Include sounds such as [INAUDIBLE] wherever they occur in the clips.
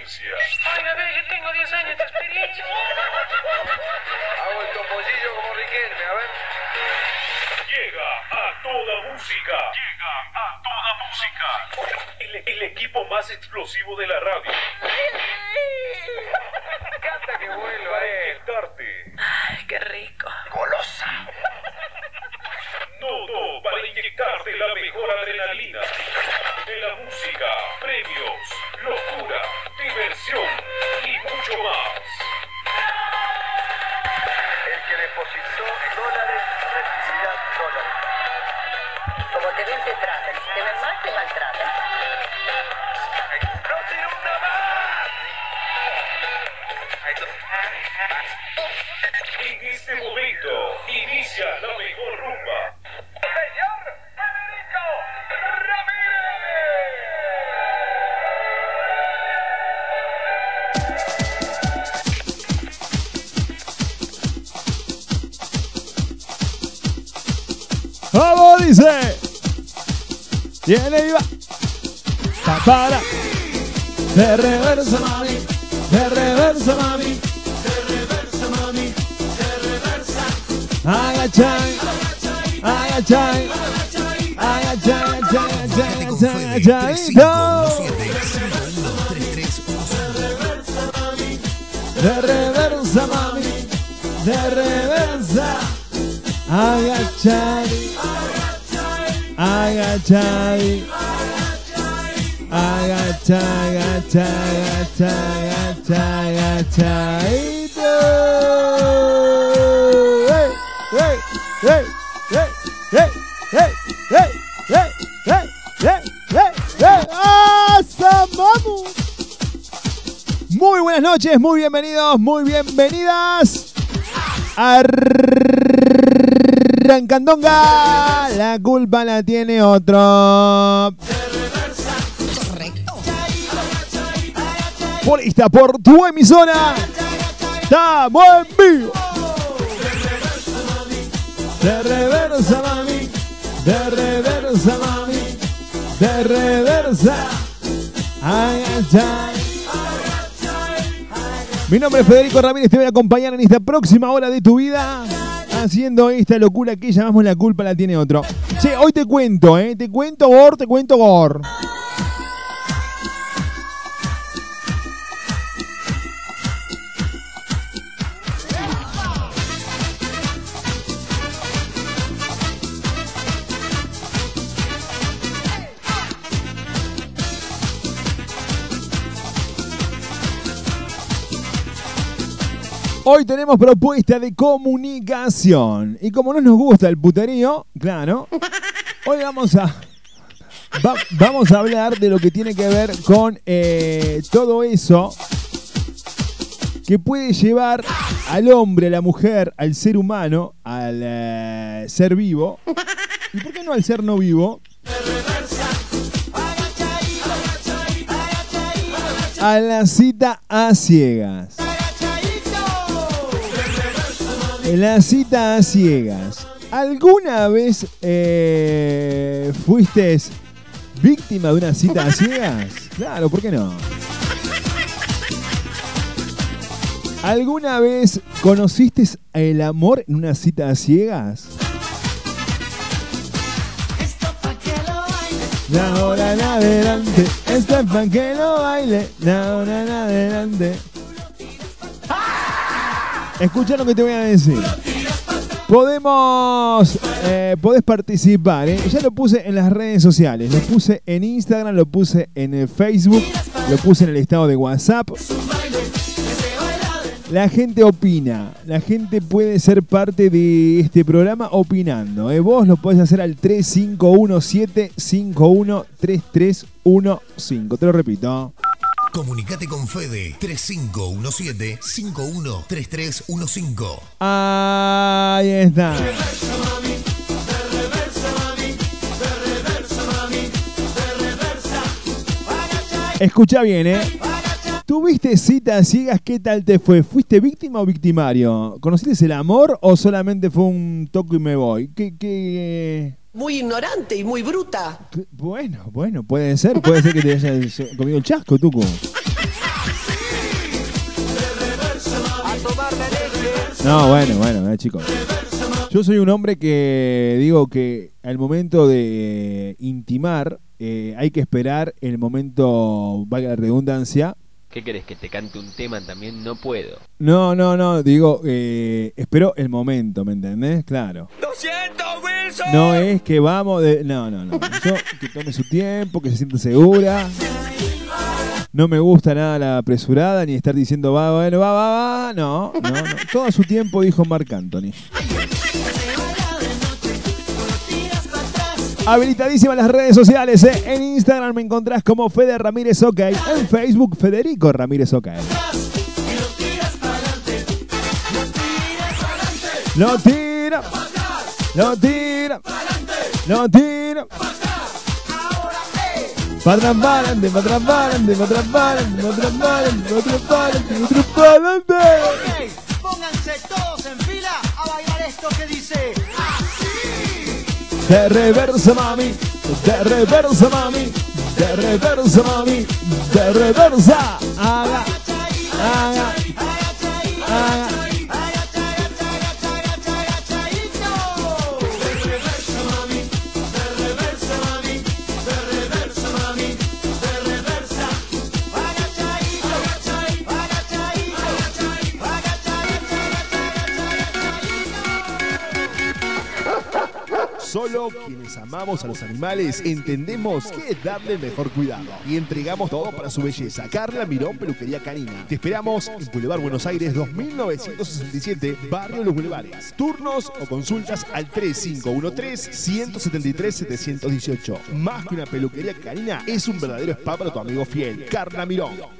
things here. Tiene viva. Pa, para. De reversa, mami. De reversa, mami. De reversa, mami. De reversa. Agachai. Agachai. Agachai, agachai, agachai, agachai, agachai. De reversa, mami. De reversa. Agachai. Agachai. Agachai, agachai, agachai, agachai, agachai. Hey. Muy buenas noches, muy bienvenidos, muy bienvenidas. Arrancandonga, la culpa la tiene otro. Por esta, por tu emisora. Estamos en vivo. De reversa, mami. De reversa, mami. De reversa. Ay, ay. Mi nombre es Federico Ramírez, te voy a acompañar en esta próxima hora de tu vida haciendo esta locura que llamamos la culpa la tiene otro. Che, hoy te cuento, ¿eh? Te cuento Gor, te cuento Gor. Hoy tenemos propuesta de comunicación. Y como no nos gusta el puterío, claro, hoy vamos a, va- vamos a hablar de lo que tiene que ver con eh, todo eso que puede llevar al hombre, a la mujer, al ser humano, al eh, ser vivo. ¿Y por qué no al ser no vivo? A la cita a ciegas. La cita a ciegas. ¿Alguna vez eh, fuiste víctima de una cita a ciegas? Claro, ¿por qué no? ¿Alguna vez conociste el amor en una cita a ciegas? De ahora en adelante, esto es para que lo baile. De ahora en adelante. Escucha lo que te voy a decir. Podemos, eh, podés participar. ¿eh? Ya lo puse en las redes sociales. Lo puse en Instagram, lo puse en el Facebook, lo puse en el estado de WhatsApp. La gente opina. La gente puede ser parte de este programa opinando. ¿eh? Vos lo podés hacer al 3517-513315. Te lo repito. Comunicate con Fede 3517-513315. Ahí está. Escucha bien, ¿eh? ¿Tuviste citas ciegas? ¿Qué tal te fue? ¿Fuiste víctima o victimario? ¿Conociste el amor o solamente fue un toco y me voy? ¿Qué, qué muy ignorante y muy bruta. Bueno, bueno, puede ser, puede ser que te hayas [LAUGHS] comido el chasco, Tuco. No, bueno, bueno, eh, chicos. Yo soy un hombre que digo que al momento de intimar eh, hay que esperar el momento, valga la redundancia, ¿Qué querés? ¿Que te cante un tema también? No puedo. No, no, no, digo, eh, espero el momento, ¿me entendés? Claro. No es que vamos de... No, no, no. Yo que tome su tiempo, que se sienta segura. No me gusta nada la apresurada, ni estar diciendo va, bueno, va, va, va. No, no, no. Todo a su tiempo, dijo Marc Anthony. Habilitadísimas las redes sociales. ¿eh? En Instagram me encontrás como Fede Ramírez OK. En Facebook, Federico Ramírez OK. No tira. No tira. No tira. Pa' atrás, pa' adelante, pa' atrás, pa' adelante, pa' atrás, pa' adelante, pa' atrás, pa' adelante, pa' atrás, pa' adelante. Ok, pónganse todos en fila a bailar esto que dice. De reversa, mami. De reversa, mami. De reversa, mami. De reversa. Haga. Haga. Haga. Solo quienes amamos a los animales entendemos que es darle mejor cuidado y entregamos todo para su belleza. Carla Mirón, Peluquería Canina. Te esperamos en Boulevard Buenos Aires 2967, Barrio Los Boulevares. Turnos o consultas al 3513-173-718. Más que una peluquería canina, es un verdadero spa para tu amigo fiel, Carla Mirón.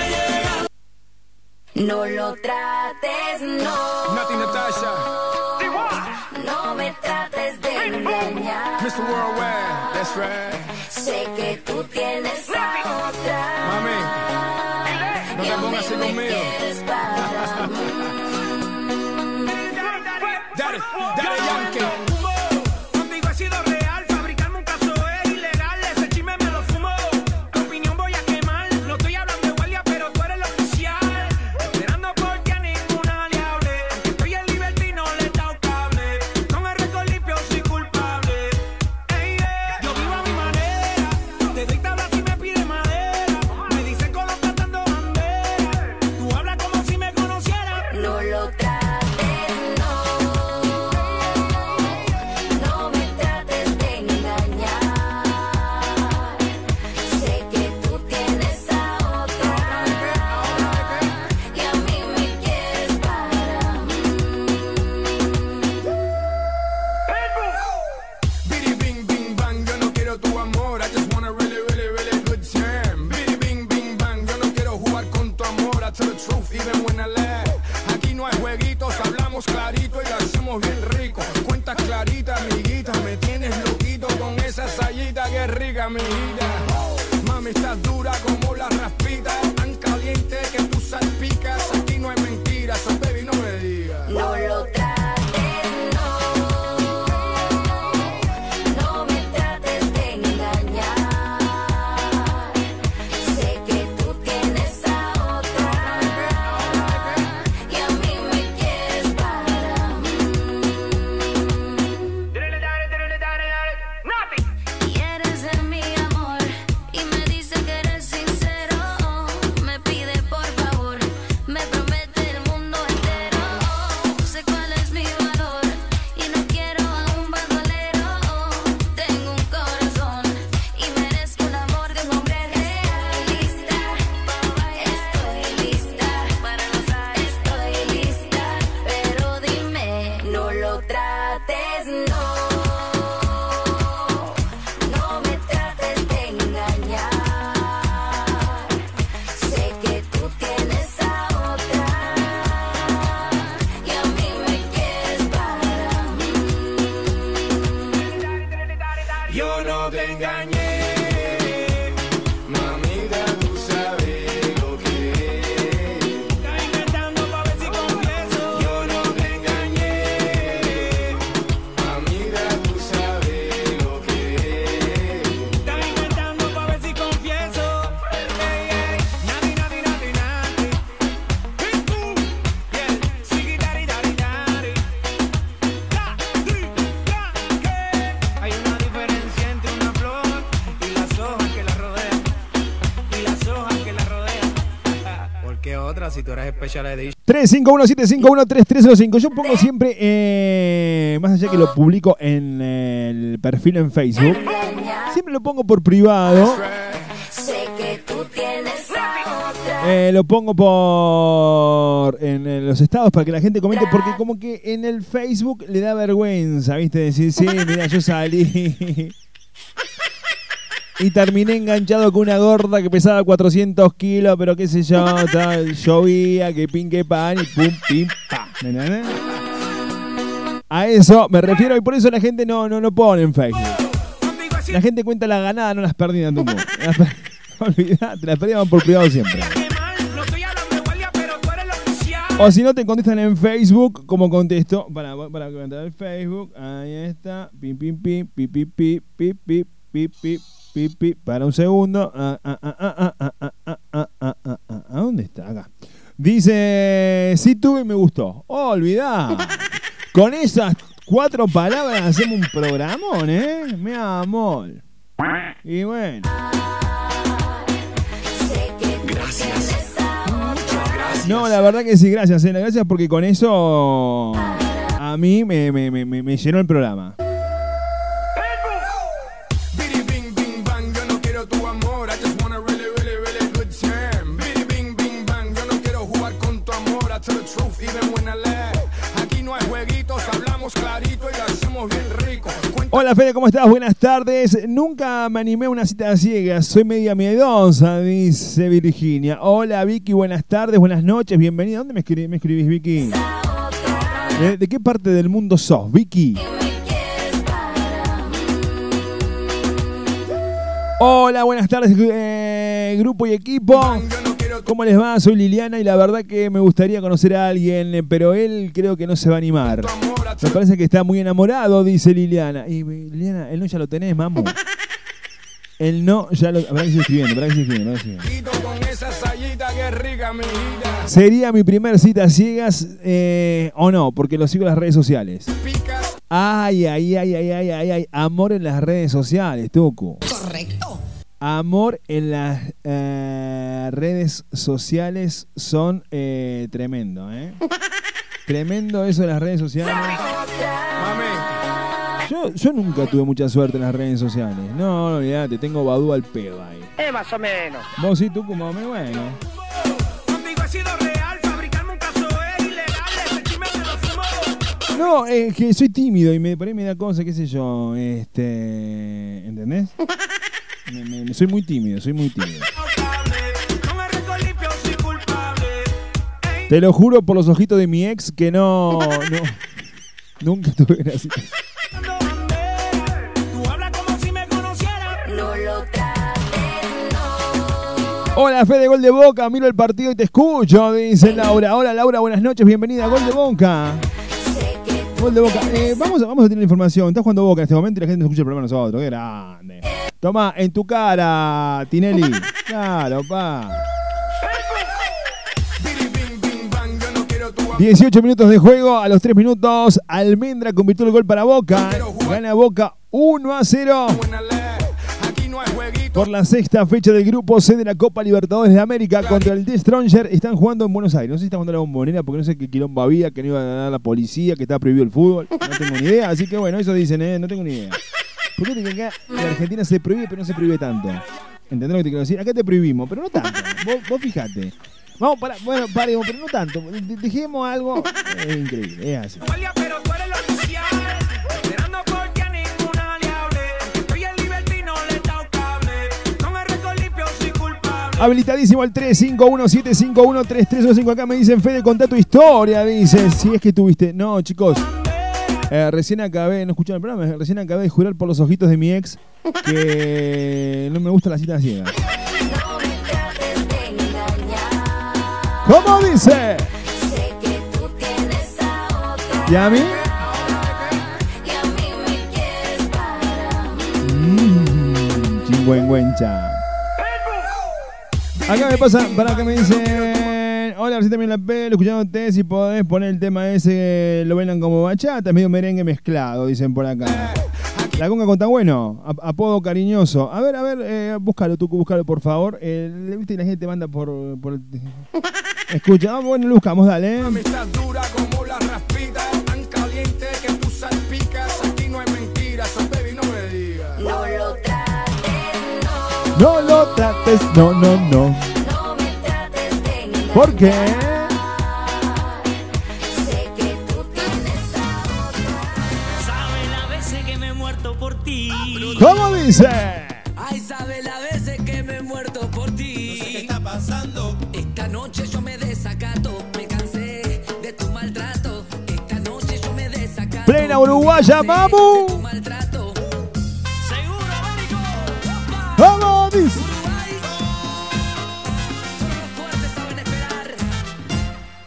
No lo trates, no. Nati Natasha, No me trates de engañar. Mr. Worldwide, that's right. Sé que tú tienes a otra. Mami, no te pongas así me conmigo. [LAUGHS] Daddy, Daddy Yankee. Si tú eres especial edition. 351-751-3305. Yo pongo siempre, eh, más allá que lo publico en el perfil en Facebook, siempre lo pongo por privado. Sé que tú tienes a otra. Eh, lo pongo por en, en los estados para que la gente comente, porque como que en el Facebook le da vergüenza, ¿viste? Decir, sí, mira, yo salí. Y terminé enganchado con una gorda que pesaba 400 kilos, pero qué sé yo, tal, llovía, que pin, que pan, y pum, pim, pa. A eso me refiero y por eso la gente no, no lo pone en Facebook. La gente cuenta la ganada, no las pérdidas tampoco. Las [LAUGHS] las pérdidas van por privado siempre. No. O si no te contestan en Facebook, como contesto, para, para comentar en Facebook, ahí está, pim, pim, pim, pi, pi, pi, pi, pi, pi, pi, pi, pipi, para un segundo. ¿A ¿Dónde está? Acá. Dice, sí tuve y me gustó. Oh, olvidá. Con esas cuatro palabras hacemos un programón, ¿eh? Mi amor. Y bueno. Gracias. gracias. No, la verdad que sí, gracias. ¿eh? Gracias porque con eso a mí me, me, me, me llenó el programa. Hablamos clarito y lo hacemos bien rico. Hola Fede, ¿cómo estás? Buenas tardes. Nunca me animé a una cita ciega, soy media miedosa, dice Virginia. Hola Vicky, buenas tardes, buenas noches, bienvenida. ¿Dónde me, escri- me escribís, Vicky? ¿De, de qué parte del mundo sos, Vicky? Hola, buenas tardes, eh, grupo y equipo. ¿Cómo les va? Soy Liliana y la verdad que me gustaría conocer a alguien, eh, pero él creo que no se va a animar. Me parece que está muy enamorado, dice Liliana. Y eh, Liliana, él no ya lo tenés, mamu. Él no ya lo. Habrá que escribiendo, habrá que vida. ¿Sería mi primer cita ciegas eh, o no? Porque lo sigo en las redes sociales. Ay, ay, ay, ay, ay, ay, ay. Amor en las redes sociales, Tucu. Correcto. Amor en las eh, redes sociales son eh, tremendo, ¿eh? [LAUGHS] Tremendo eso de las redes sociales. Yo, yo nunca tuve mucha suerte en las redes sociales. No, no, olvidate, tengo Badú al pedo ahí. Eh, más o menos. Vos sí, tú como me bueno. No, es que soy tímido y me, por ahí me da cosa, qué sé yo, este... ¿Entendés? [LAUGHS] Soy muy tímido, soy muy tímido. Te lo juro por los ojitos de mi ex que no... no nunca tuve una cita. Hola, Fede, gol de Boca, miro el partido y te escucho, dice Laura. Hola, Laura, buenas noches, bienvenida, gol de Boca. Gol de Boca. Eh, vamos, a, vamos a tener información. Estás jugando Boca en este momento y la gente no escucha el programa nosotros. Qué grande. Toma, en tu cara, Tinelli. [LAUGHS] Claro, pa. 18 minutos de juego, a los 3 minutos, Almendra convirtió el gol para Boca. Gana Boca 1 a 0 por la sexta fecha del grupo C de la Copa Libertadores de América contra el The Stronger. Están jugando en Buenos Aires. No sé si están jugando la bombonera porque no sé qué quilombo había, que no iba a ganar la policía, que estaba prohibido el fútbol. No tengo ni idea. Así que bueno, eso dicen, ¿eh? No tengo ni idea. Porque que acá en Argentina se prohíbe, pero no se prohíbe tanto. ¿Entendés lo que te quiero decir? Acá te prohibimos, pero no tanto. Vos, vos fijate. Vamos, para, bueno, paremos, pero no tanto. De- Dejemos algo. Es increíble, es así. Habilitadísimo el 351-751-3315. Acá me dicen, Fede, contá tu historia. Dice, si es que tuviste. No, chicos. Eh, recién acabé, no escucharon el programa, recién acabé de jurar por los ojitos de mi ex que no me gusta la cita ciega. ¿Cómo dice? ¿Y a mí? Mmm, chingüengüencha. Acá me pasa, para que me dicen, hola, recién también la pelo, escuchándote, si podés poner el tema ese, que lo bailan como bachata, es medio merengue mezclado, dicen por acá. La conga con bueno, ap- apodo cariñoso. A ver, a ver, eh, búscalo tú, búscalo por favor. Eh, Viste, la gente te manda por... por el- [LAUGHS] Escucha, ah, bueno, lo buscamos, dale. Amistad dura como la raspita, tan caliente que tú salpicas. Aquí no hay mentiras, so baby, no me digas. No lo No lo trates, no, no, no. Ti. ¿Cómo dice? Ay, sabe las veces que me he muerto por ti. No sé qué está pasando. Esta noche yo me desacato. Me cansé de tu maltrato. Esta noche yo me desacato. Plena uruguaya, vamos. ¿Cómo dice?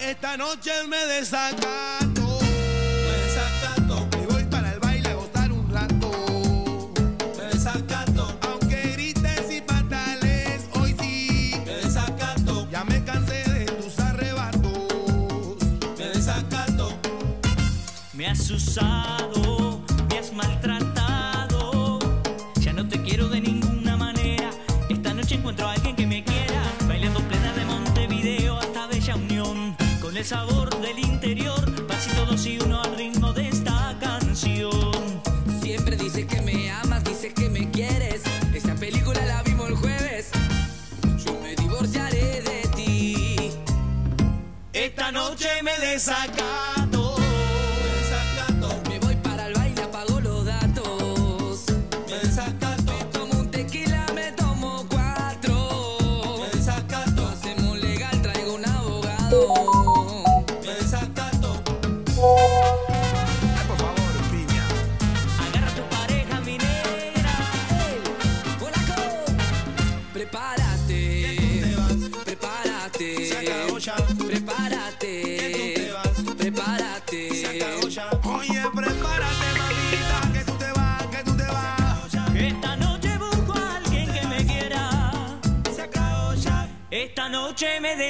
Esta noche me desacato, me desacato, me voy para el baile a gozar un rato. Me desacato, aunque grites y patales, hoy sí. Me desacato, ya me cansé de tus arrebatos. Me desacato. Me has usado, me has maltratado. El sabor del interior. Pasito dos y uno al ritmo de esta canción. Siempre dices que me amas, dices que me quieres. Esa película la vimos el jueves. Yo me divorciaré de ti. Esta noche me desacato.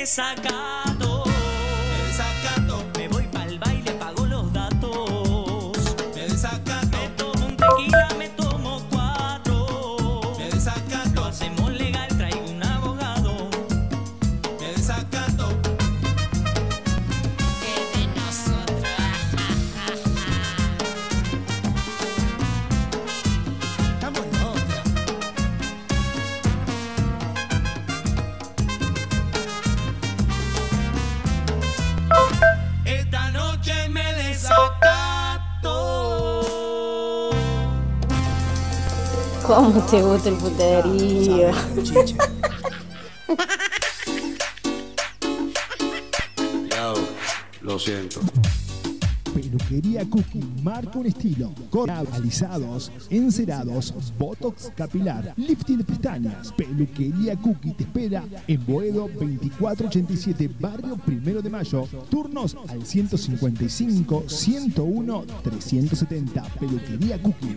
Noche ¿Cómo te gusta el puterío? Lo siento. Peluquería Cookie marca un estilo. Cortes, alisados, encerados, botox capilar, lifting de pestañas. Peluquería Cookie te espera en Boedo 2487, barrio Primero de Mayo. Turnos al 155 101 370. Peluquería Cookie.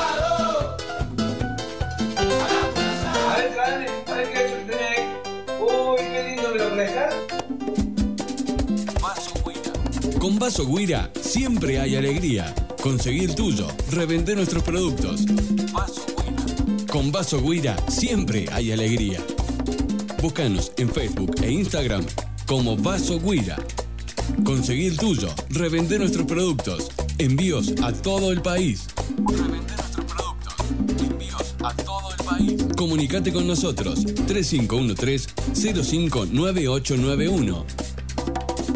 Vaso Guira siempre hay alegría. Conseguí el tuyo, revende nuestros productos. Con Vaso Guira siempre hay alegría. Búscanos en Facebook e Instagram como Vaso Guira. Conseguí el tuyo, revender nuestros productos, envíos a todo el país. Revender nuestros productos, envíos a todo el país. Comunicate con nosotros 3513-059891.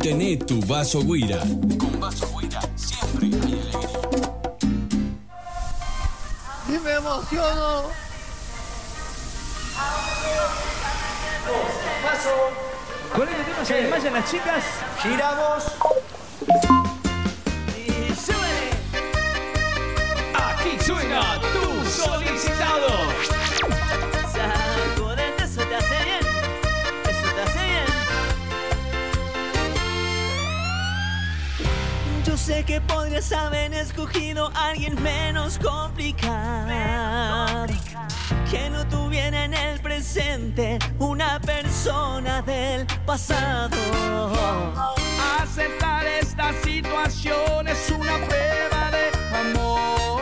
Tené tu vaso Guira. Con vaso Guira siempre hay alegría. Y me emociono. Paso. Con este tema se desmayan las chicas. Giramos. Que podrías haber escogido a alguien menos complicado. Que no tuviera en el presente una persona del pasado. Aceptar esta situación es una prueba de amor.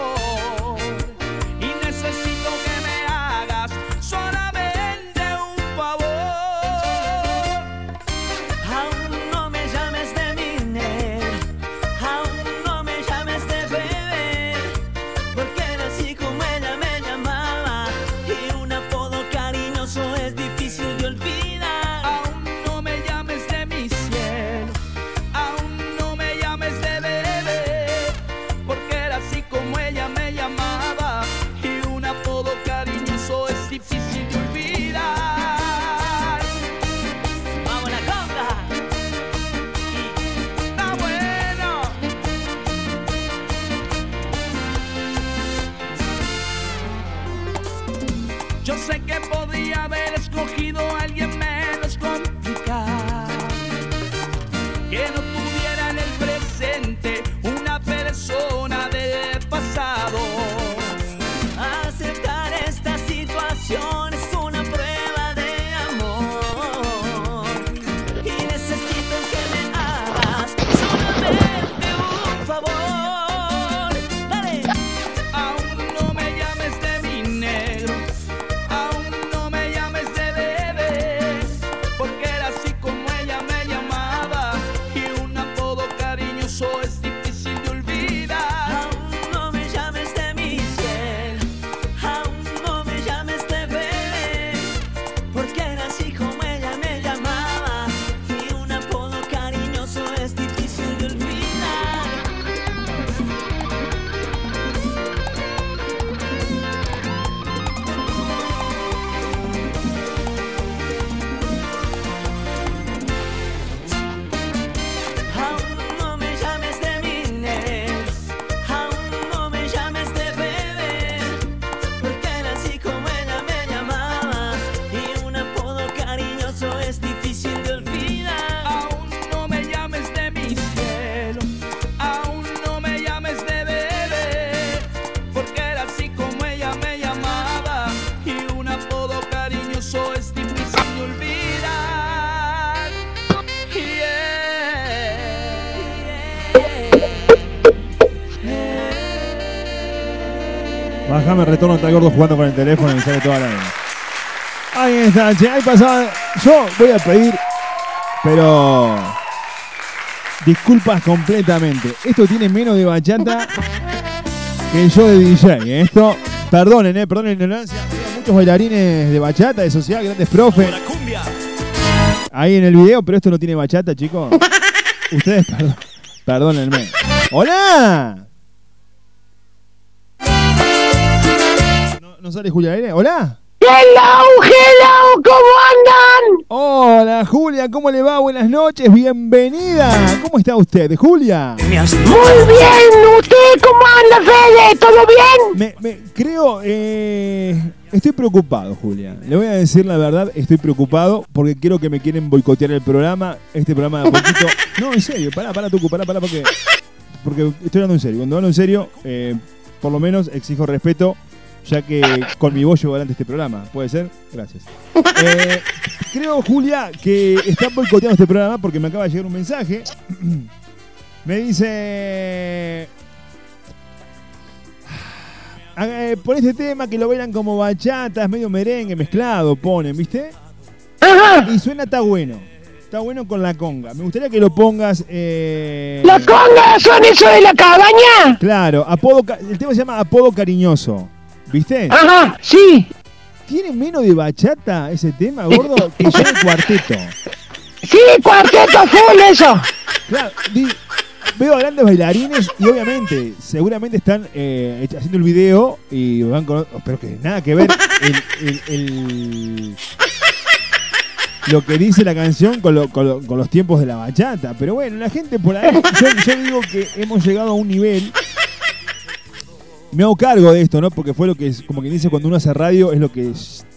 Bájame retorno está gordo jugando con el teléfono y sale toda la Ahí está, che, ahí pasaba. Yo voy a pedir, pero disculpas completamente. Esto tiene menos de bachata que yo de DJ. Esto, perdonen, eh, perdonen la ignorancia. Había muchos bailarines de bachata, de social, grandes profes. Ahí en el video, pero esto no tiene bachata, chicos. [LAUGHS] Ustedes, perdón, perdónenme. ¡Hola! ¿No, no sale Julia Aire? ¿Hola? Hello, hello, ¿cómo andan? Hola Julia, ¿cómo le va? Buenas noches, bienvenida. ¿Cómo está usted, Julia? Muy bien, ¿usted cómo anda, Fede? ¿Todo bien? Me, me- creo, eh, estoy preocupado, Julia. Le voy a decir la verdad, estoy preocupado porque creo que me quieren boicotear el programa. Este programa de a poquito. [LAUGHS] No, en serio, pará, pará, Tucu, pará, pará, porque, porque estoy hablando en serio. Cuando hablo en serio, eh, por lo menos exijo respeto, ya que con mi voz llevo adelante este programa. ¿Puede ser? Gracias. [LAUGHS] Eh, creo, Julia, que están boicoteando este programa porque me acaba de llegar un mensaje. [CLEARS THROAT] Me dice. Ah, eh, Pon este tema que lo bailan como bachatas, medio merengue mezclado, ponen, ¿viste? Y suena está bueno. Está bueno con la conga. Me gustaría que lo pongas. Eh... ¿La conga son eso de la cabaña? Claro, apodo, el tema se llama apodo cariñoso. ¿Viste? Ajá, sí. ¿Tiene menos de bachata ese tema, gordo? [LAUGHS] Que yo de cuarteto. Sí, cuarteto full eso. Claro, di- veo a grandes bailarines y obviamente, seguramente están eh, haciendo el video y van con. Pero que nada que ver el, el- el- lo que dice la canción con, lo- con lo- con los tiempos de la bachata. Pero bueno, la gente por ahí. Yo, yo digo que hemos llegado a un nivel. Me hago cargo de esto, ¿no? Porque fue lo que, es- como quien dice, cuando uno hace radio, es lo que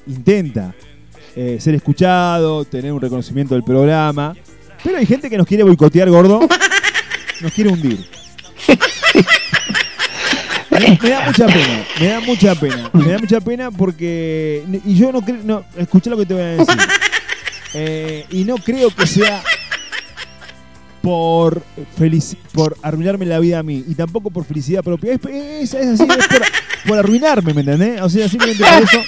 intenta. eh, ser escuchado, tener un reconocimiento del programa. Pero hay gente que nos quiere boicotear, gordo. [LAUGHS] Nos quiere hundir. [LAUGHS] Me, me da mucha pena, me da mucha pena, me da mucha pena porque. Y yo no creo. No, escucha lo que te voy a decir. [LAUGHS] Eh, y no creo que sea por, por arruinarme la vida a mí y tampoco por felicidad propia. Es, es- es así, es por, por arruinarme, ¿me entendés? O sea, simplemente por eso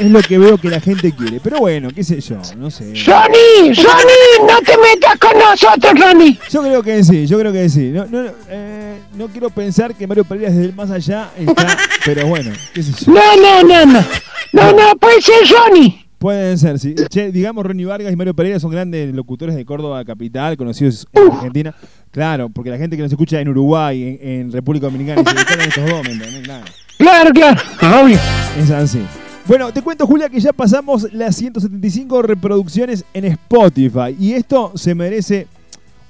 es lo que veo que la gente quiere. Pero bueno, qué sé yo, no sé. Ronnie, Ronnie, no te metas con nosotros, Ronnie. Yo creo que sí, yo creo que sí. No, no, eh, no quiero pensar que Mario Pereira desde el más allá está, pero bueno, qué sé yo. No, no, no, no. No, no, puede ser Ronnie. Pueden ser, sí. Che, digamos, Ronnie Vargas y Mario Pereira son grandes locutores de Córdoba capital, conocidos en Argentina. Claro, porque la gente que nos escucha en Uruguay, en, en República Dominicana, se a estos dos, ¿me entendés? Claro. Claro, claro, obvio. Es así. Bueno, te cuento, Julia, que ya pasamos las 175 reproducciones en Spotify. Y esto se merece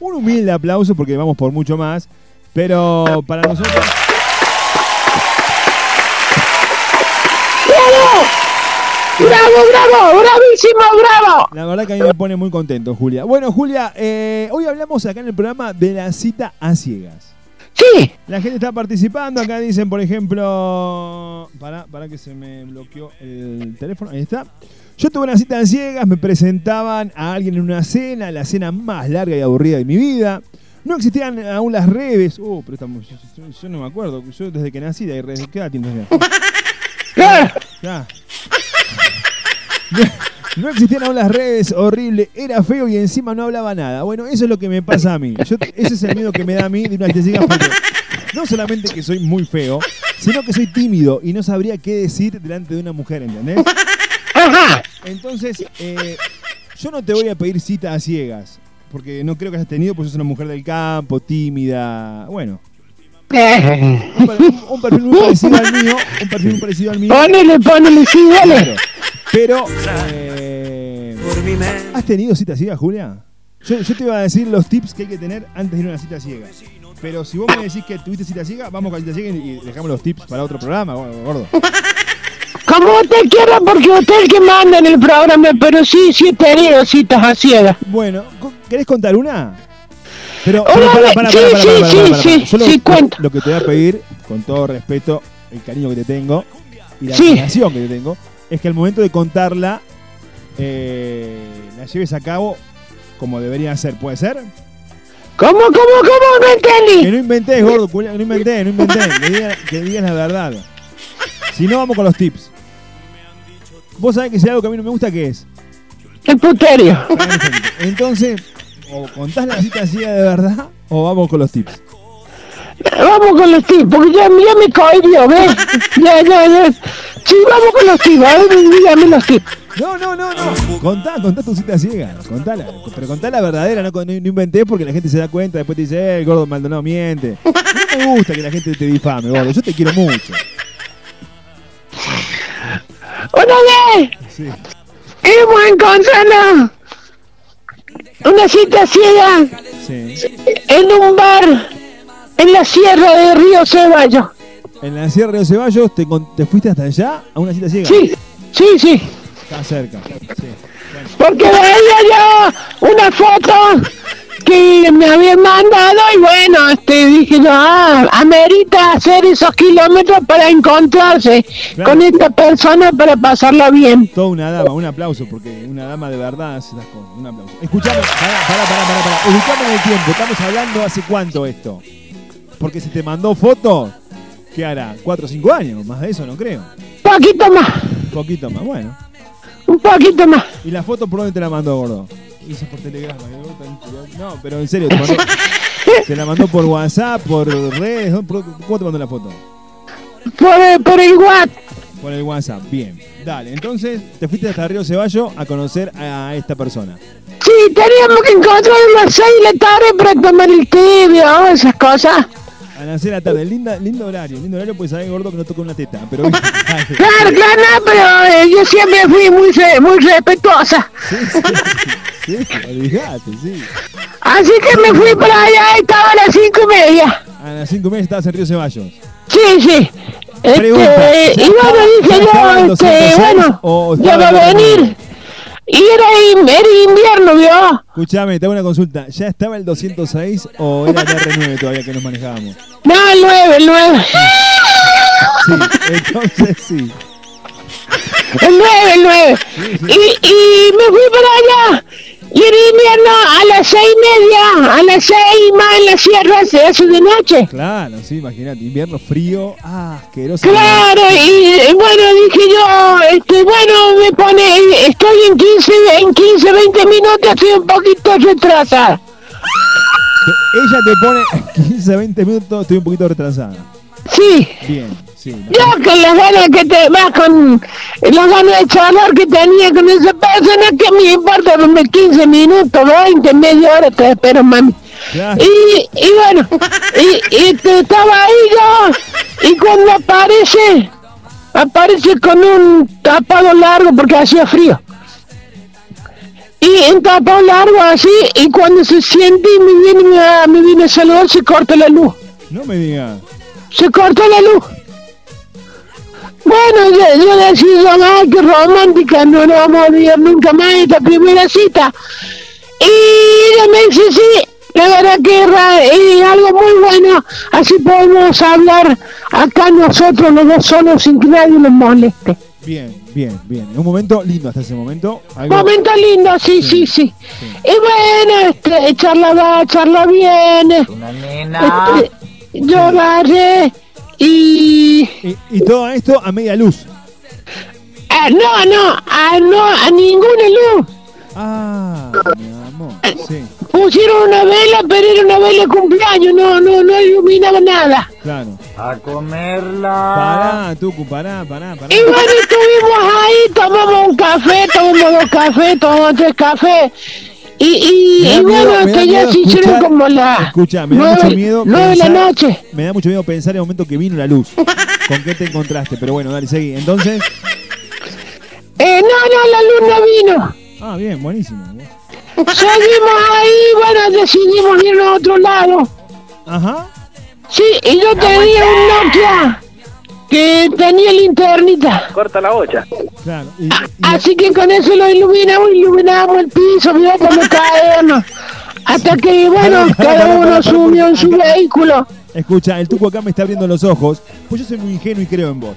un humilde aplauso porque vamos por mucho más. Pero para nosotros. ¡Bravo! ¡Bravo, bravo! ¡Bravísimo, bravo! La verdad que a mí me pone muy contento, Julia. Bueno, Julia, eh, hoy hablamos acá en el programa de la cita a ciegas. Sí. La gente está participando. Acá dicen, por ejemplo. Para, para que se me bloqueó el teléfono. Ahí está. Yo tuve una cita a ciegas, me presentaban a alguien en una cena, la cena más larga y aburrida de mi vida. No existían aún las redes. Uh, pero estamos, yo, yo- yo no me acuerdo. Yo desde que nací, de ahí redes. ¿Qué edad tienes [LAUGHS] ya? Ya. [LAUGHS] No existían aún las redes, horrible, era feo y encima no hablaba nada. Bueno, eso es lo que me pasa a mí. Yo- ese es el miedo que me da a mí de una porque no solamente que soy muy feo, sino que soy tímido y no sabría qué decir delante de una mujer, ¿entendés? Entonces, eh, yo no te voy a pedir cita a ciegas, porque no creo que hayas tenido, pues sos una mujer del campo, tímida, bueno. Un, per- un- un perfil muy parecido al mío, un perfil muy parecido al mío. Ponele, ponele, sí, dale. Claro. Pero, eh, ¿has tenido cita ciega, Julia? Yo, yo te iba a decir los tips que hay que tener antes de ir a una cita ciega. Pero si vos me decís que tuviste cita ciega, vamos con la cita ciega y dejamos los tips para otro programa, gordo. Como usted quiera, porque usted es el que manda en el programa, pero sí, sí he tenido citas a ciegas. Bueno, ¿querés contar una? Pero, Hola, pero para, para, sí, para, para, sí, para, para, sí, sí, Yo lo, sí, lo- cuenta. lo que te voy a pedir, con todo respeto, el cariño que te tengo y la Sí. admiración que te tengo, es que al momento de contarla, eh, la lleves a cabo como debería ser. ¿Puede ser? ¿Cómo, cómo, cómo? No entendí. Que no inventés, gordo, culia, no inventé, no inventé. Que digas, que digas la verdad. Si no, vamos con los tips. Vos sabés que si hay algo que a mí no me gusta, ¿qué es? El puterio. Entonces, o contás la cita ciega de verdad, o vamos con los tips. Vamos con los tips, porque ya, ya me cohibió, ¿ves? ya, ya, ya. Sí, vamos con los tips, a ver, dígame los tips. No, no, no, no. Contá, contá tu cita ciega. Contala. Pero contá la verdadera, no, no, no inventé porque la gente se da cuenta, después te dice, eh, el gordo Maldonado miente. No me gusta que la gente te difame, gordo. Yo te quiero mucho. Una vez Sí. hemos encontrado una cita ciega Sí. en un bar en la sierra de Río Ceballos. En la Sierra de Ceballos, ¿te, te fuiste hasta allá a una cita ciega? Sí, sí, sí. Está cerca. Sí. Porque veía yo una foto que me habían mandado y bueno, este, dije yo, ah, amerita hacer esos kilómetros para encontrarse Claro. con esta persona para pasarla bien. Toda una dama, un aplauso, porque una dama de verdad hace las cosas. Un aplauso. Escuchame, pará, pará, pará, pará, pará. Ubicame en el tiempo. Estamos hablando hace cuánto esto. Porque si te mandó foto, ¿qué hará? ¿Cuatro o cinco años? Más de eso no creo. Poquito más, Un poquito más, bueno. un poquito más. ¿Y la foto por dónde te la mandó, gordo? Hizo por telegrama. inspirado. No, pero en serio, te, mandó- [LAUGHS] te la mandó por WhatsApp, por redes. ¿Cómo te mandó la foto? Por, el- por el WhatsApp. Por el WhatsApp. Bien. Dale, entonces te fuiste hasta Río Ceballo a conocer a esta persona. Sí, teníamos que encontrar a las 6 de la tarde para tomar el tibio, esas cosas. A las 6 de la tarde. Linda, lindo horario. Lindo horario porque sabe gordo que no toca una teta. Pero. [LAUGHS] Claro, claro, no, pero eh, yo siempre fui muy, muy respetuosa. Sí, olvidate, sí. Así que me fui para allá y estaba a las 5 y media. A las 5 meses estabas en Río Ceballos. Sí, sí. Este, Pregunta, ¿ya y bueno, dije yo, este, 206 bueno, o ya estaba va a venir. Y era, in- era invierno, ¿vio? Escuchame, te hago una consulta. ¿Ya estaba el 206 o era el R9 todavía que nos manejábamos? No, el 9, el 9. Sí, entonces sí. El 9, el 9. Y, y me fui para allá. Y era invierno a las seis y media, a las seis más en la sierra se hace de noche. Claro, sí, imagínate. Invierno frío. Ah, asqueroso. Claro, y bueno, dije yo, este, bueno, me pone, estoy en 15, en 15, 20 minutos, estoy un poquito retrasada. Ella te pone 15, 20 minutos, estoy un poquito retrasada. Sí, Bien, sí. yo con las ganas que te vas con las ganas de charlar que tenía con esa persona, que me importa darme 15 minutos, 20, media hora, te espero, mami. Y, y bueno, y, y te estaba ahí yo, y cuando aparece, aparece con un tapado largo porque hacía frío. Y un tapado largo así, y cuando se siente y me viene, me viene a saludar, se corta la luz. No me digas. Se cortó la luz. Bueno, yo, yo decía, ay, qué romántica, no nos vamos a olvidar nunca más de esta primera cita. Y ella me dice, sí, la verdad que era eh, algo muy bueno, así podemos hablar acá nosotros los dos solos sin que nadie nos moleste. Bien, bien, bien. Un momento lindo hasta ese momento. Algo- Momento lindo, sí, sí, sí. Y bueno, este, charla va, charla viene. Una nena. yo agarré y... Y, y todo esto a media luz. Ah, no, no, ah, no, a ninguna luz. Ah, mi amor. Sí, Pusieron una vela, pero era una vela de cumpleaños, no, no, no iluminaba nada. claro. A comerla. Pará, Tucu, pará, pará, pará. Y bueno, estuvimos ahí, tomamos un café, tomamos dos cafés, tomamos tres cafés. Y, y, y miedo- bueno, que ya se hicieron como la Escucha, me da mucho miedo. de la pensar- noche. Me da mucho miedo pensar en el momento que vino la luz. ¿Con qué te encontraste? Pero bueno, dale, seguí. Entonces. Eh, no, no, la luz no vino. Ah, bien, buenísimo. Seguimos ahí, bueno, decidimos irnos a otro lado. Ajá. Sí, y yo tenía un Nokia que tenía linternita. Corta la bocha. Claro. Y, Así que con eso lo iluminamos, iluminamos el piso, mira para no caernos. Hasta que, bueno, cada uno subió en su vehículo. Escucha, el Tucu acá me está abriendo los ojos. Pues yo soy muy ingenuo y creo en vos.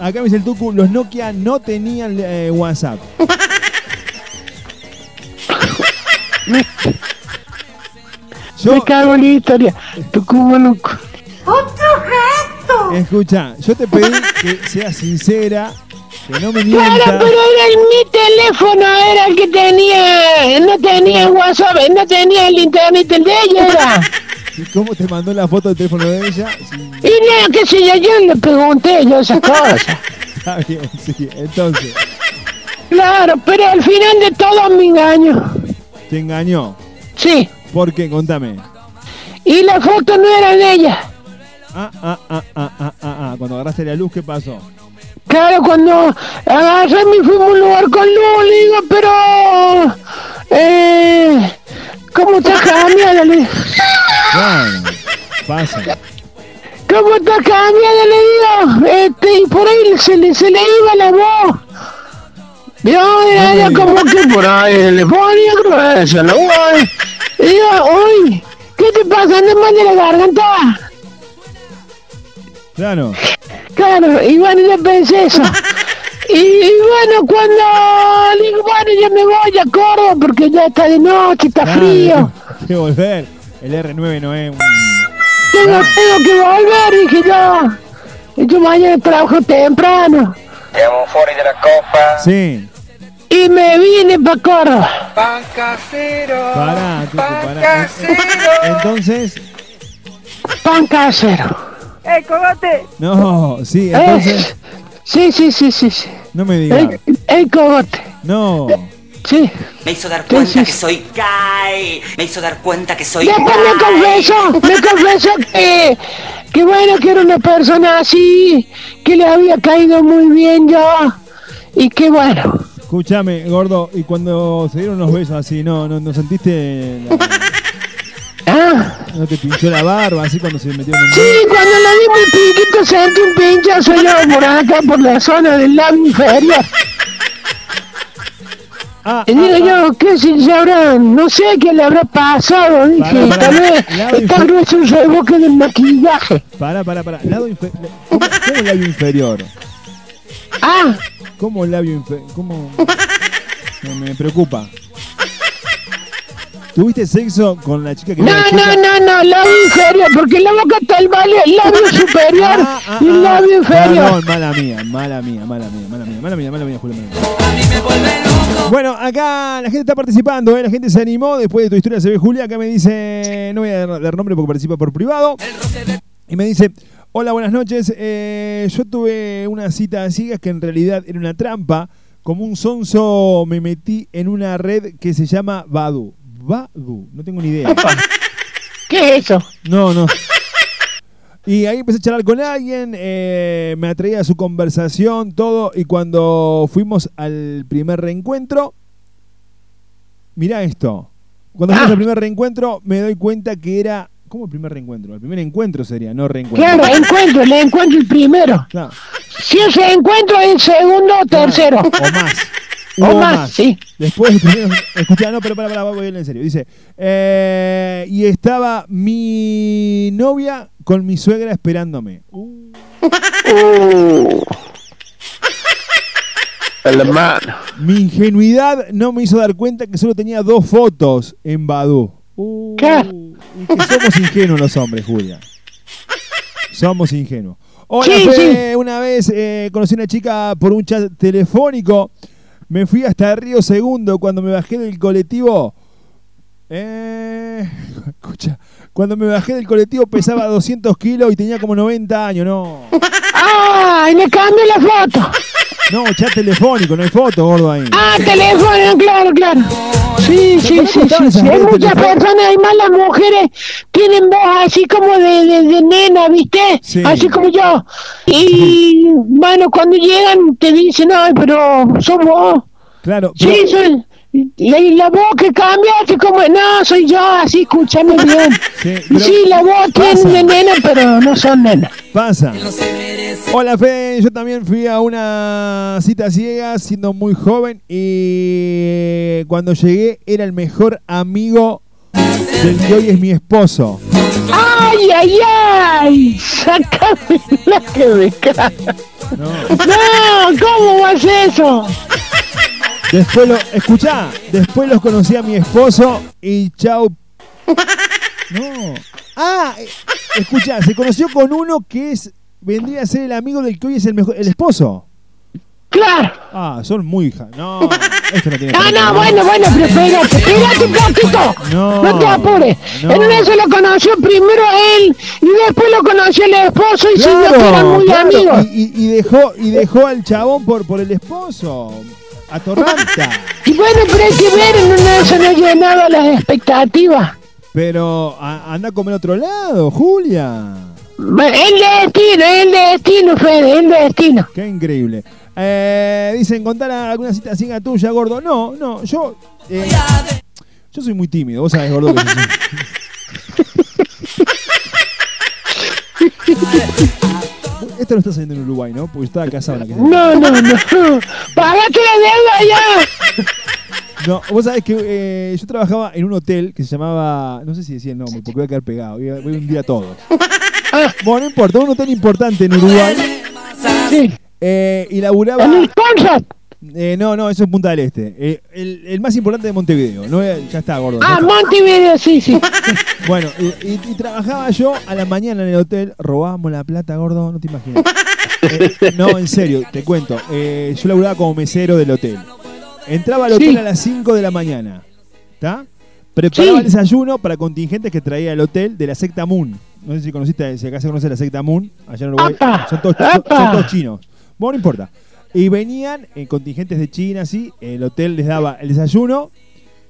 Acá me dice el Tucu, los Nokia no tenían eh, WhatsApp. Me cago en la historia. Tu cubo loco. Escucha, yo te pedí que seas sincera, que no me Claro, mientas. pero era mi teléfono, era el que tenía, no tenía WhatsApp, no tenía el internet, el de ella era. ¿Y cómo te mandó la foto del teléfono de ella? Sí, Y no, qué sé yo, yo le pregunté yo esas cosas. está bien, sí. Entonces, Claro, pero al final de todo me engaño. ¿te engañó? Sí. ¿Por qué? Contame. Y la foto no era de ella. Ah, ah, ah, ah, ah, ah, ah. Cuando agarraste la luz, ¿qué pasó? Claro, cuando agarré me fuimos a un lugar con luz, le digo, pero... Eh, ¿Cómo está cambiada? Le digo. Claro, pasa. ¿Cómo está cambiada? Le digo. Este, y por ahí se le, se le iba la voz. Yo era como que por ahí le ponía gruesa voz. Y yo, uy, ¿qué te pasa? ¿Andas mal de la garganta? Claro. Claro, y bueno, yo pensé eso. Y, y bueno, cuando digo, bueno, yo me voy a Córdoba porque ya está de noche, está Claro, frío. que volver. El R9 no es un. Tengo, tengo que volver, dije yo. Y yo mañana trabajo temprano. Llevamos fuera de la copa. Sí. y me vine para Córdoba. Pan casero. Pará, pan pará. casero. Entonces, Pan casero. ¡Eh, cogote! no, sí, entonces, Sí, sí, sí, sí, sí. no me digas. El, el cogote. No. Sí. Me hizo dar cuenta que soy gay. Me hizo dar cuenta que soy Después me confesó, me confesó que, que bueno, que era una persona así, que le había caído muy bien yo, y que bueno. Escúchame, gordo, y cuando se dieron unos besos así, ¿no, no, no sentiste la- Ah, ¿No te pinchó la barba así cuando se metió en un sí, cuando le di mi piquito sentí un pinchazo yo por acá, por la zona del labio inferior. Ah, y digo yo, ¿qué si se habrá, no sé qué le habrá pasado? Dije, tal vez el reboque del maquillaje. Pará, pará, pará. Lado infe- ¿Cómo, cómo labio inferior? Ah, ¿Cómo labio inferior? ¿Cómo? Me, me preocupa. ¿Tuviste sexo con la chica que no, no, no, no, labio inferior, porque la boca está el vale, el labio superior Ah, y el labio inferior. Perdón, mala mía, mala mía, mala mía, mala mía, mala mía, mala mía, Julio. mala mía. Bueno, acá la gente está participando, ¿eh? la gente se animó después de tu historia se ve Julia, acá me dice, no voy a dar, dar nombre porque participa por privado, y me dice, hola, buenas noches, eh, yo tuve una cita a ciegas que en realidad era una trampa, como un sonso me metí en una red que se llama Badu. Badu, no tengo ni idea. ¿Qué es eso? No, no. Y ahí empecé a charlar con alguien, eh, me atraía a su conversación, todo, y cuando fuimos al primer reencuentro, mirá esto, cuando fuimos al primer reencuentro me doy cuenta que era, ¿cómo el primer reencuentro? El primer encuentro sería, no reencuentro. Claro, encuentro, le encuentro el primero. Claro. Si es encuentro, el segundo o tercero. O más. O Hubo más, sí. Después, escuchá, no, pero para, para, voy a ir en serio. Dice, eh, y estaba mi novia con mi suegra esperándome. Uh. El hermano. Mi ingenuidad no me hizo dar cuenta que solo tenía dos fotos en Badu. Uh, y que somos ingenuos los hombres, Julia. Somos ingenuos. Hola, Sí. Una vez eh, conocí a una chica por un chat telefónico. Me fui hasta Río Segundo cuando me bajé del colectivo. Eh, [LAUGHS] escucha, cuando me bajé del colectivo pesaba 200 kilos y tenía como 90 años, no. [LAUGHS] ¡Ah! Y le cambié la foto. No, chat telefónico, no hay foto, gordo ahí. Ah, teléfono, claro, claro. Sí, sí, sí, sí. Hay muchas personas, hay más las mujeres tienen voz así como de, de, de nena, ¿viste? Sí. Así como yo. Y bueno, cuando llegan te dicen, ay, pero sos vos. Claro, Sí, soy. La, la voz que cambia, así como, no, soy yo, así, escúchame bien. [LAUGHS] Sí, la voz tiene nena, pero no son nenas. Pasa. Hola Fede, yo también fui a una cita ciega siendo muy joven y cuando llegué era el mejor amigo del que hoy es mi esposo. ¡Ay, ay, ay! ¡Sácame la que me caga! No, ¿cómo vas eso? Después lo, escuchá, después los conocí a mi esposo y chau. No. Ah, eh, escuchá, se conoció con uno que es vendría a ser el amigo del que hoy es el mejor, el esposo. Claro. Ah, son muy hija. No, esto no tiene No, qué. no, bueno, bueno, pero espérate, espérate un poquito. No, te apures. no. En una se lo conoció primero él y después lo conoció el esposo y se vio que eran Claro, muy claro, amigos. Y, y- y dejó y dejó al chabón por, por el esposo. Atorranta. Y bueno, pero hay que ver, en una se no llenaba las expectativas. Pero a- anda a comer a otro lado, Julia. El destino, el destino, Fede, el destino. Qué increíble. Eh, dicen, contar alguna cita ciega tuya, gordo. No, no, yo. eh, yo soy muy tímido, vos sabés, gordo. Que yo soy- [LAUGHS] Esto no está saliendo en Uruguay, ¿no? Porque estaba casado que No, no, no. Pagate la deuda ya. No, vos sabés que eh, yo trabajaba en un hotel que se llamaba. No sé si decía el nombre, porque voy a quedar pegado. Voy a, voy un día a todos. Bueno, no importa, un hotel importante en Uruguay. Sí. Eh, y laburaba. ¿En el Conrad? Eh, no, no, eso es Punta del Este. Eh, el, el más importante de Montevideo. No, ya está, gordo. Ah. Montevideo, sí, sí. [LAUGHS] Bueno, y, y- y trabajaba yo a la mañana en el hotel, robábamos la plata, gordo, no te imaginas. Eh, no, en serio, te cuento. Eh, yo laburaba como mesero del hotel. Entraba al hotel Sí. a las 5 de la mañana. ¿Está? Preparaba Sí. el desayuno para contingentes que traía el hotel de la secta Moon. No sé si conociste, si acá se conoce la secta Moon, allá en Uruguay. ¡Apa! Son todos, son- son todos chinos. Bueno, no importa. Y venían en contingentes de China, así. El hotel les daba el desayuno.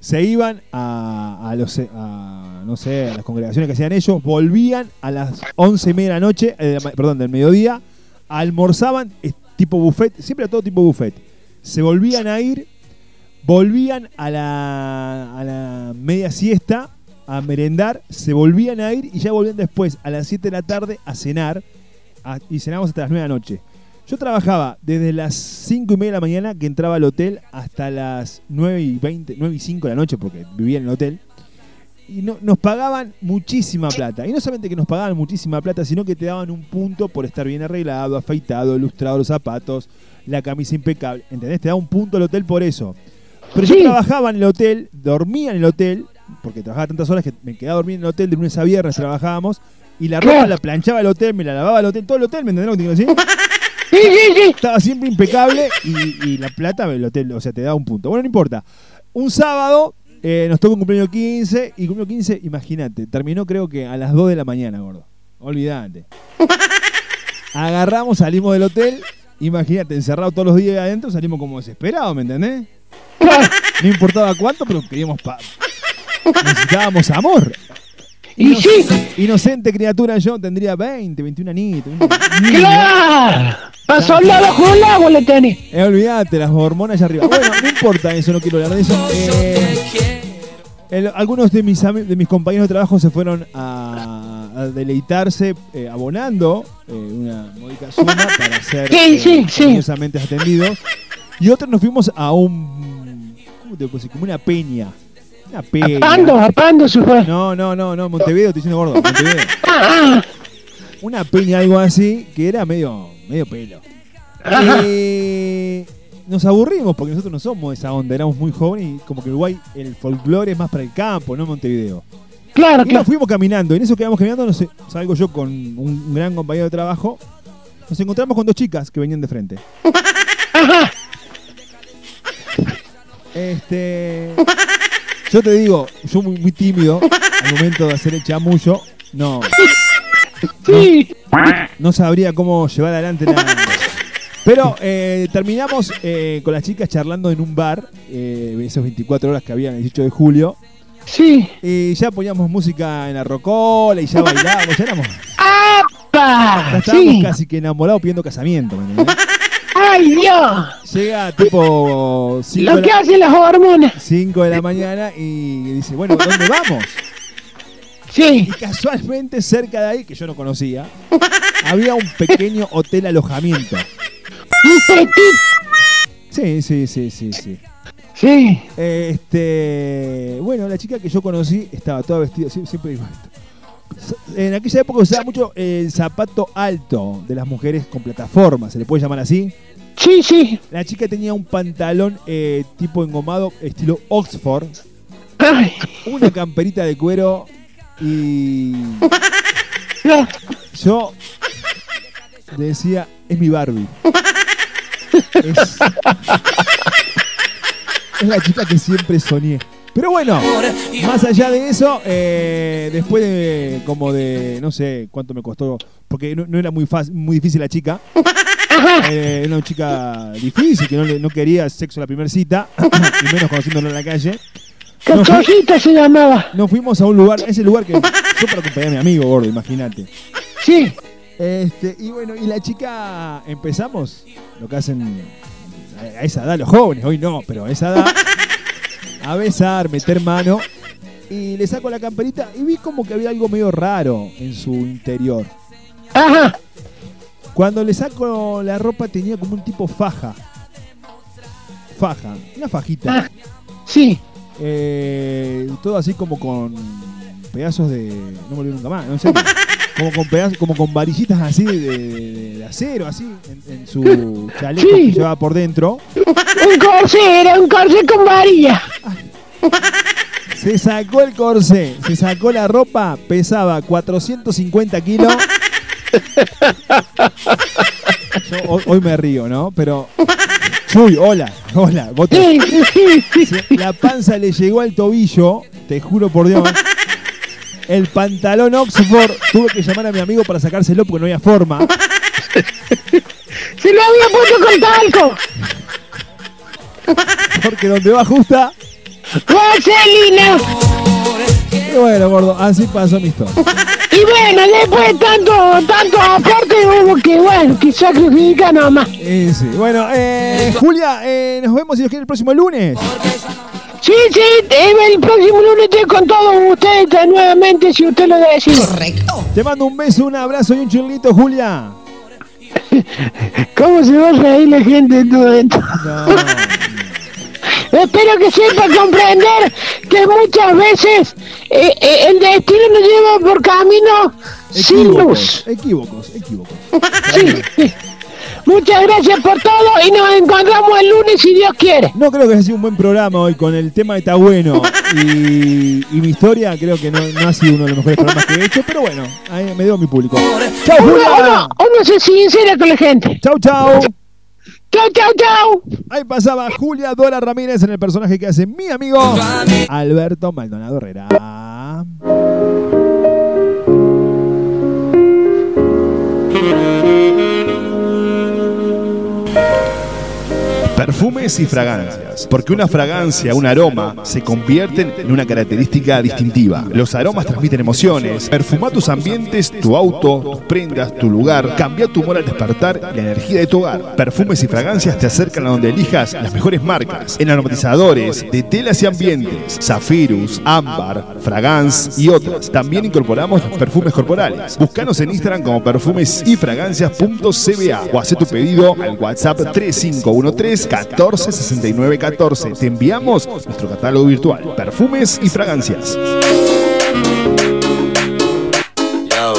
Se iban a, a los, a, no sé, a las congregaciones que hacían ellos. Volvían a las once y media de la noche, eh, perdón, del mediodía. Almorzaban, eh, tipo buffet, siempre era todo tipo buffet. Se volvían a ir volvían a la, a la media siesta a merendar, se volvían a ir y ya volvían después a las 7 de la tarde a cenar a- y cenamos hasta las 9 de la noche. Yo trabajaba desde las 5 y media de la mañana que entraba al hotel hasta las 9 y 20, 9 y 5 de la noche porque vivía en el hotel. Y no- nos pagaban muchísima plata. Y no solamente que nos pagaban muchísima plata, sino que te daban un punto por estar bien arreglado, afeitado, ilustrado los zapatos, la camisa impecable. ¿Entendés? Te da un punto el hotel por eso. Pero yo trabajaba en el hotel, dormía en el hotel, porque trabajaba tantas horas que me quedaba dormir en el hotel de lunes a viernes, trabajábamos, y la ropa la planchaba el hotel, me la lavaba el hotel, todo el hotel, ¿me entendés lo que te quiero decir? [LAUGHS] Sí, sí, sí. Estaba siempre impecable y, y la plata el hotel, o sea, te daba un punto. Bueno, no importa. Un sábado eh, nos tocó un cumpleaños 15 y cumpleaños 15, imagínate, terminó creo que a las 2 de la mañana, gordo. Olvídate. [LAUGHS] Agarramos, salimos del hotel, imagínate, encerrado todos los días adentro, salimos como desesperados, ¿me entendés? No importaba cuánto, pero queríamos pa- necesitábamos amor. Y sí. Inocente criatura yo tendría 20, 21 anitos. un [LAUGHS] niño. ¡Claro! Pasó agua le tenés. Eh, olvídate, las hormonas allá arriba. Bueno, no importa eso, no quiero hablar de eso. Eh, el- algunos de mis, ami- de mis compañeros de trabajo se fueron a, a deleitarse eh, abonando eh, una módica suma para ser Sí, eh, sí, sí. cariñosamente atendidos. Y otros nos fuimos a un. ¿Cómo te puedo decir? Como una peña. Una peña. Apando, apando se fue. No, no, no, no, Montevideo, estoy diciendo gordo. Montevideo. Ah, Una peña, algo así, que era medio, medio pelo. [LAUGHS] Eh, nos aburrimos porque nosotros no somos esa onda, éramos muy jóvenes y como que Uruguay, el folclore es más para el campo, no Montevideo. Claro, Y claro. nos fuimos caminando, y en eso que íbamos caminando, salgo yo con un gran compañero de trabajo, nos encontramos con dos chicas que venían de frente. Este. Yo te digo, yo muy, muy tímido al momento de hacer el chamullo, no. Sí. No sabría cómo llevar adelante la. [LAUGHS] Pero eh, terminamos eh, con las chicas charlando en un bar, eh, esas 24 horas que había el 18 de julio. Sí. Y ya poníamos música en la rocola y ya bailábamos, ya éramos. ¡Apa! Ya estábamos Sí. casi que enamorados pidiendo casamiento. ¡Ay, Dios! Llega tipo 5 Lo de, que la- hacen las hormonas. 5 de la mañana y dice, bueno, ¿dónde vamos? Sí. Y casualmente cerca de ahí, que yo no conocía, [LAUGHS] había un pequeño hotel alojamiento. Sí, sí, sí, sí, sí. Sí. Este, bueno, la chica que yo conocí estaba toda vestida, sie- siempre digo esto. En aquella época usaba mucho el zapato alto de las mujeres con plataforma, se le puede llamar así. Sí, sí. La chica tenía un pantalón eh, tipo engomado, estilo Oxford, Ay. una camperita de cuero y [LAUGHS] yo decía, es mi Barbie. Es, es la chica que siempre soñé. Pero bueno, más allá de eso, eh, después de como de, no sé cuánto me costó, porque no, no era muy fácil, muy difícil la chica. [LAUGHS] Eh, era una chica difícil, que no, le- no quería sexo a la primera cita, [COUGHS] y menos conociéndolo en la calle. Nos, fu- Cachorrita se llamaba. nos fuimos a un lugar, ese lugar que yo para acompañar a mi amigo gordo, imagínate. Sí. Este, y bueno, y la chica empezamos, lo que hacen a esa edad los jóvenes, hoy no, pero a esa edad, a besar, meter mano, y le saco la camperita y vi como que había algo medio raro en su interior. Ajá. Cuando le saco la ropa tenía como un tipo faja. Faja, una fajita. Sí. Eh, todo así como con pedazos de. No me olvido nunca más, no serio. [LAUGHS] Como con pedazos, como con varillitas así de, de- de acero, así, en, en su chaleco Sí. que llevaba por dentro. Un corsé, era un corsé con varilla. Se sacó el corsé, se sacó la ropa, pesaba 450 kilos. Yo hoy, hoy me río, ¿no? Pero Chuy, hola, hola. vos te- Si La panza le llegó al tobillo, te juro por Dios. El pantalón Oxford tuve que llamar a mi amigo para sacárselo porque no había forma. Se lo había puesto con talco. Porque donde va justa. Vaselina. Y bueno, gordo, así pasó mi historia. Y bueno, después de tanto, tanto aporte hubo que, bueno, que sacrifica nomás. Eh, sí. Bueno, eh, Julia, eh, nos vemos si Dios quiere el próximo lunes. Sí, sí, el próximo lunes estoy con todos ustedes nuevamente, si usted lo decide. Correcto. Te mando un beso, un abrazo y un chirlito, Julia. [LAUGHS] ¿Cómo se va a reír la gente de todo esto? [LAUGHS] Espero que sepa comprender que muchas veces eh, eh, el destino nos lleva por caminos sin luz. Equívocos, equívocos. Sí. [LAUGHS] Muchas gracias por todo y nos encontramos el lunes si Dios quiere. No creo que haya sido un buen programa hoy con el tema de Está Bueno y, y mi historia. Creo que no, no ha sido uno de los mejores programas que he hecho, pero bueno, ahí me dio mi público. ¡Chao, Uno, Julia! uno se sincera con la gente. ¡Chau, chau! ¡Chau, chau, chau! Ahí pasaba Julia Dora Ramírez en el personaje que hace mi amigo Alberto Maldonado Herrera. Perfumes y fragancias. Porque una fragancia, un aroma, se convierten en una característica distintiva. Los aromas transmiten emociones. Perfuma tus ambientes, tu auto, tus prendas, tu lugar. Cambia tu humor al despertar la energía de tu hogar. Perfumes y fragancias te acercan a donde elijas las mejores marcas. En aromatizadores, de telas y ambientes. Zafirus, Ámbar, Fragance y otras. También incorporamos los perfumes corporales. Búscanos en Instagram como perfumes y fragancias.cba o haz tu pedido al WhatsApp 3513 14 69 14. Te enviamos nuestro catálogo virtual. Perfumes y fragancias. Yao,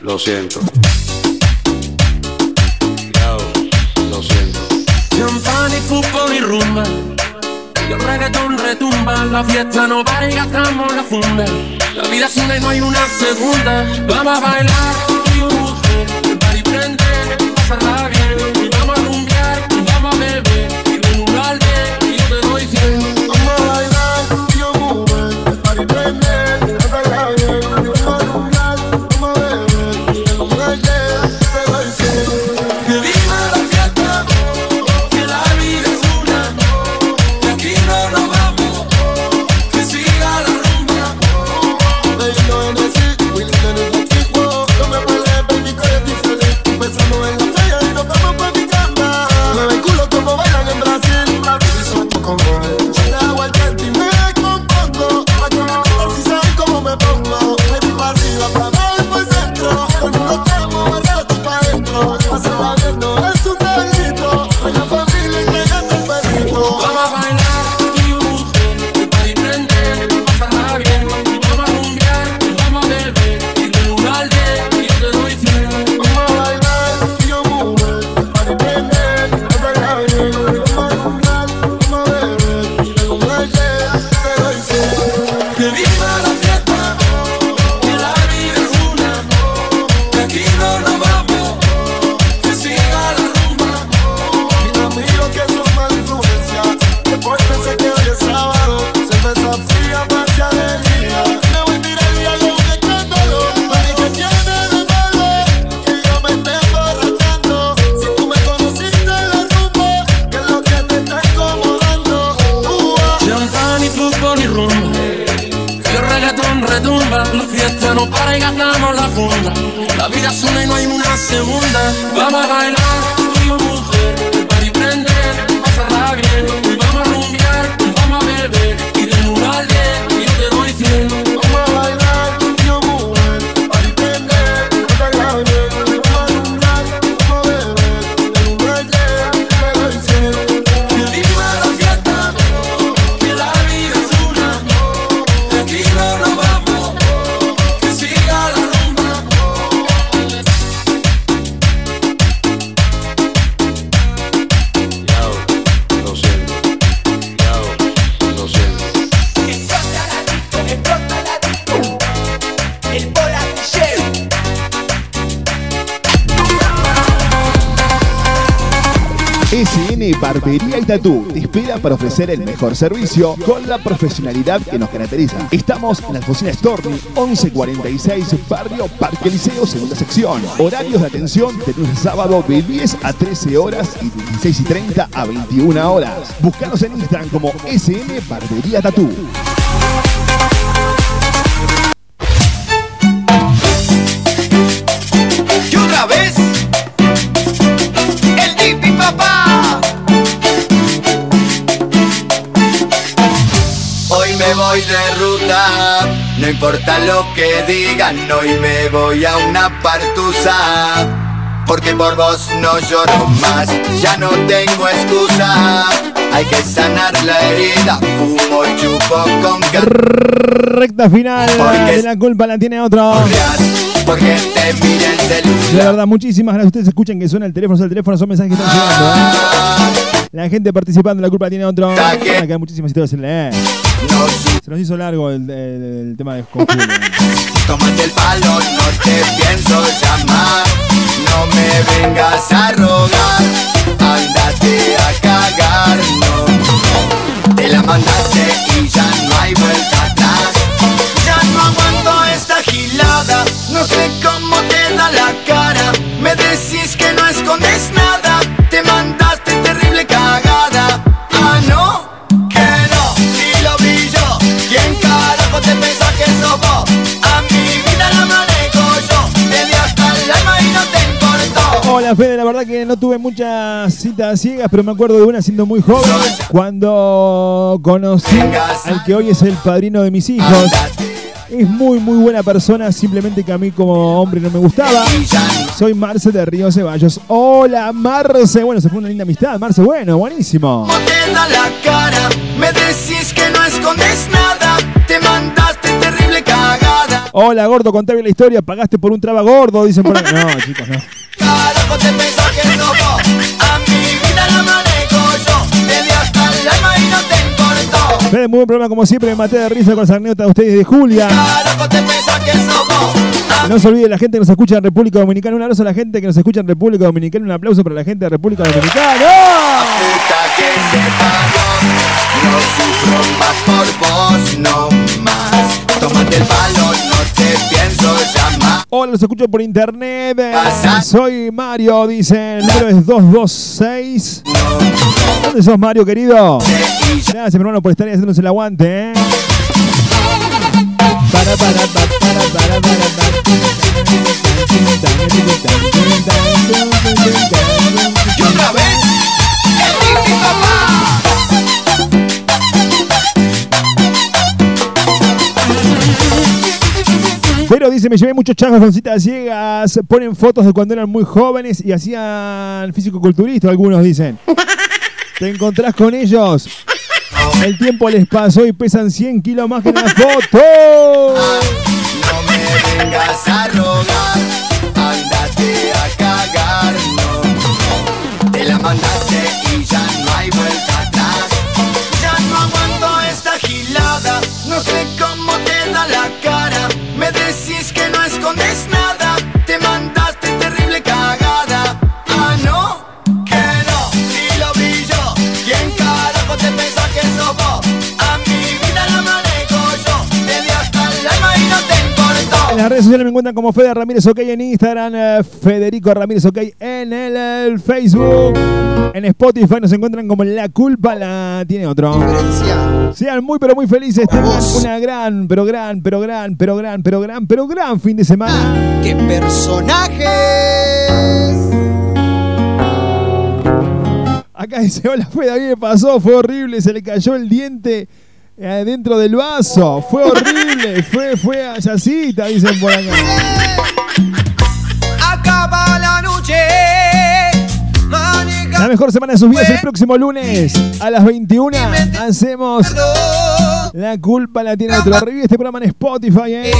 lo siento. Yao, lo siento. Champán y fútbol y rumba. Y el reggaetón retumba. La fiesta no para y gastamos la funda. La vida es una y no hay una segunda. Vamos a bailar, Barbería y Tatú te espera para ofrecer el mejor servicio con la profesionalidad que nos caracteriza. Estamos en Alfonsina Storni, 1146, Barrio Parque Liceo, segunda sección. Horarios de atención de lunes a sábado de 10 a 13 horas y de 16 y 30 a 21 horas. Búscanos en Instagram como SN Barbería Tatú. No importa lo que digan, hoy me voy a una partusa. Porque por vos no lloro más, ya no tengo excusa. Hay que sanar la herida, fumo y chupo con Recta final de la culpa la tiene otro. porque te mira el celular. De verdad, muchísimas gracias. Ustedes escuchan que suena el teléfono, el teléfono, son mensajes que están llegando. ¿eh? La gente participando, la culpa la tiene otro. Ah, que hay muchísimas historias en leer. Se nos hizo largo el, el- el tema de conjuro. [LAUGHS] Tómate el palo, no te pienso llamar. No me vengas a rogar. Ándate a cagar, no. Te la mandaste y ya no hay vuelta atrás. Ya no aguanto esta gilada. No sé cómo te da la cara. Me decís que no escondes muchas citas ciegas, pero me acuerdo de una siendo muy joven, cuando conocí al que hoy es el padrino de mis hijos. Es muy muy buena persona, simplemente que a mí como hombre no me gustaba. Soy Marce de Río Ceballos. Hola Marce, bueno, se fue una linda amistad, Marce, bueno, buenísimo. ¿Cómo te da la cara? Me decís que no escondes nada. Hola gordo, contame la historia, pagaste por un traba gordo, dicen por. [LAUGHS] No, chicos, no. Carajo te pensás que sos vos. A mi vida la manejo yo. Te di hasta el alma y no te importó. Fede, muy buen programa como siempre, me maté de risa con las anécdotas de ustedes de Julia. Carajo te pensás que sos vos. No se olvide la gente que nos escucha en República Dominicana. Un abrazo a la gente que nos escucha en República Dominicana. Un aplauso para la gente de República Dominicana. Puta Hola, los escucho por internet. Soy Mario, dicen. El número es 226. ¿Dónde sos, Mario, querido? Gracias, mi hermano, por estar ahí haciéndose el aguante, ¿eh? Para, para, para, para, para, Pero dice, me llevé muchos changos con citas ciegas. Ponen fotos de cuando eran muy jóvenes y hacían físico-culturista, algunos dicen. ¿Te encontrás con ellos? El tiempo les pasó y pesan 100 kilos más que en la foto. No me vengas a rogar, ándate a cagar. Te la mandaste y ya no hay vuelta atrás. Ya no aguanto esta gilada, no sé redes sociales me encuentran como Fede Ramírez OK en Instagram, eh, Federico Ramírez OK en el, el Facebook. En Spotify nos encuentran como La Culpa la tiene otro. Sean muy pero muy felices, tengan una gran, pero gran, pero gran, pero gran, pero gran, pero gran fin de semana. ¡Qué personajes! Acá dice, hola Fede, a mí me pasó, fue horrible, se le cayó el diente dentro del vaso, fue horrible, [LAUGHS] fue, fue a Yacita, dicen por acá. [LAUGHS] Acaba la noche. La mejor semana de sus vidas el próximo lunes a las 21 hacemos La culpa la tiene otro. Revive este programa en Spotify, ¿eh?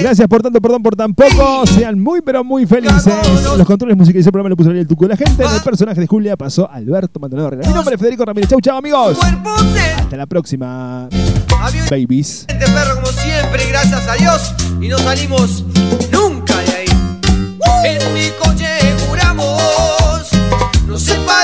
Gracias por tanto, perdón por tan poco. Sean muy, pero muy felices. Los controles musicales del programa lo puso el Tucu de la gente. El ah. personaje de Julia pasó Alberto Maldonado. Mi nombre es Federico Ramírez. Chau, chau, amigos. Hasta la próxima. Babies. perro como siempre, gracias a Dios. Y no salimos nunca de ahí. En mi coche juramos. No sepa